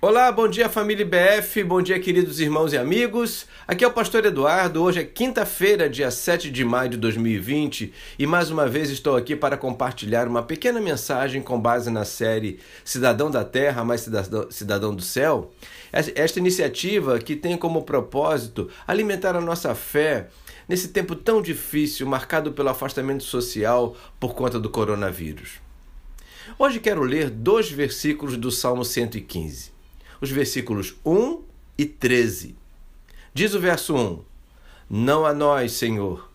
Olá, bom dia família BF, bom dia queridos irmãos e amigos. Aqui é o pastor Eduardo. Hoje é quinta-feira, dia 7 de maio de 2020, e mais uma vez estou aqui para compartilhar uma pequena mensagem com base na série Cidadão da Terra, mais Cidadão, do Céu. Esta iniciativa que tem como propósito alimentar a nossa fé nesse tempo tão difícil, marcado pelo afastamento social por conta do coronavírus. Hoje quero ler dois versículos do Salmo 115 os versículos 1 e 13. Diz o verso 1: Não a nós, Senhor,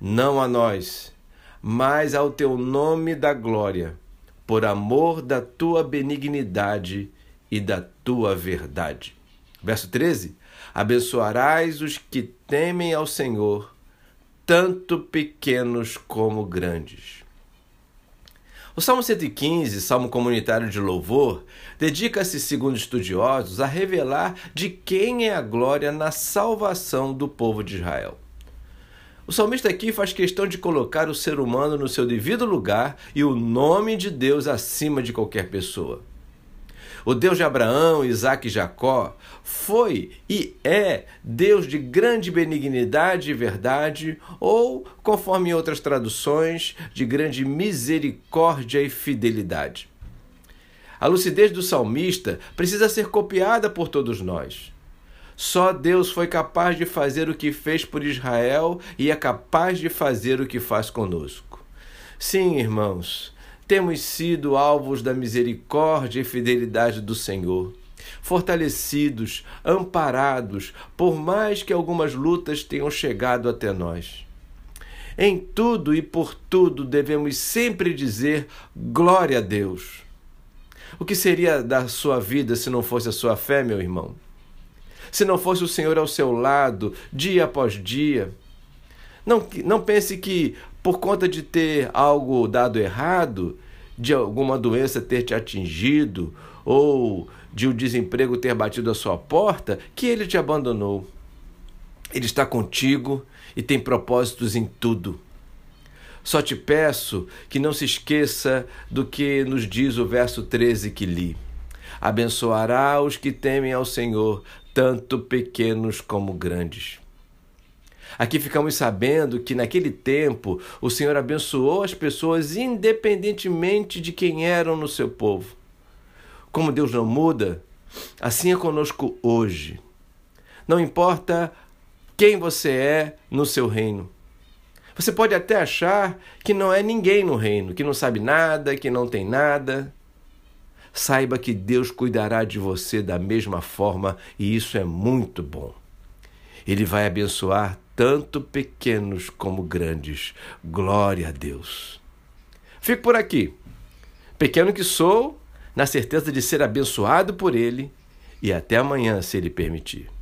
não a nós, mas ao teu nome da glória, por amor da tua benignidade e da tua verdade. Verso 13: Abençoarás os que temem ao Senhor, tanto pequenos como grandes. O Salmo 115, salmo comunitário de louvor, dedica-se, segundo estudiosos, a revelar de quem é a glória na salvação do povo de Israel. O salmista aqui faz questão de colocar o ser humano no seu devido lugar e o nome de Deus acima de qualquer pessoa. O Deus de Abraão, Isaac e Jacó foi e é Deus de grande benignidade e verdade, ou, conforme outras traduções, de grande misericórdia e fidelidade. A lucidez do salmista precisa ser copiada por todos nós. Só Deus foi capaz de fazer o que fez por Israel e é capaz de fazer o que faz conosco. Sim, irmãos, temos sido alvos da misericórdia e fidelidade do Senhor, fortalecidos, amparados, por mais que algumas lutas tenham chegado até nós. Em tudo e por tudo devemos sempre dizer glória a Deus. O que seria da sua vida se não fosse a sua fé, meu irmão? Se não fosse o Senhor ao seu lado, dia após dia? Não, não pense que por conta de ter algo dado errado, de alguma doença ter te atingido ou de o desemprego ter batido a sua porta, que ele te abandonou. Ele está contigo e tem propósitos em tudo. Só te peço que não se esqueça do que nos diz o verso 13 que li. Abençoará os que temem ao Senhor, tanto pequenos como grandes. Aqui ficamos sabendo que naquele tempo o Senhor abençoou as pessoas independentemente de quem eram no seu povo. Como Deus não muda, assim é conosco hoje. Não importa quem você é no seu reino. Você pode até achar que não é ninguém no reino, que não sabe nada, que não tem nada. Saiba que Deus cuidará de você da mesma forma e isso é muito bom. Ele vai abençoar tanto pequenos como grandes. Glória a Deus. Fico por aqui. Pequeno que sou, na certeza de ser abençoado por Ele, e até amanhã, se Ele permitir.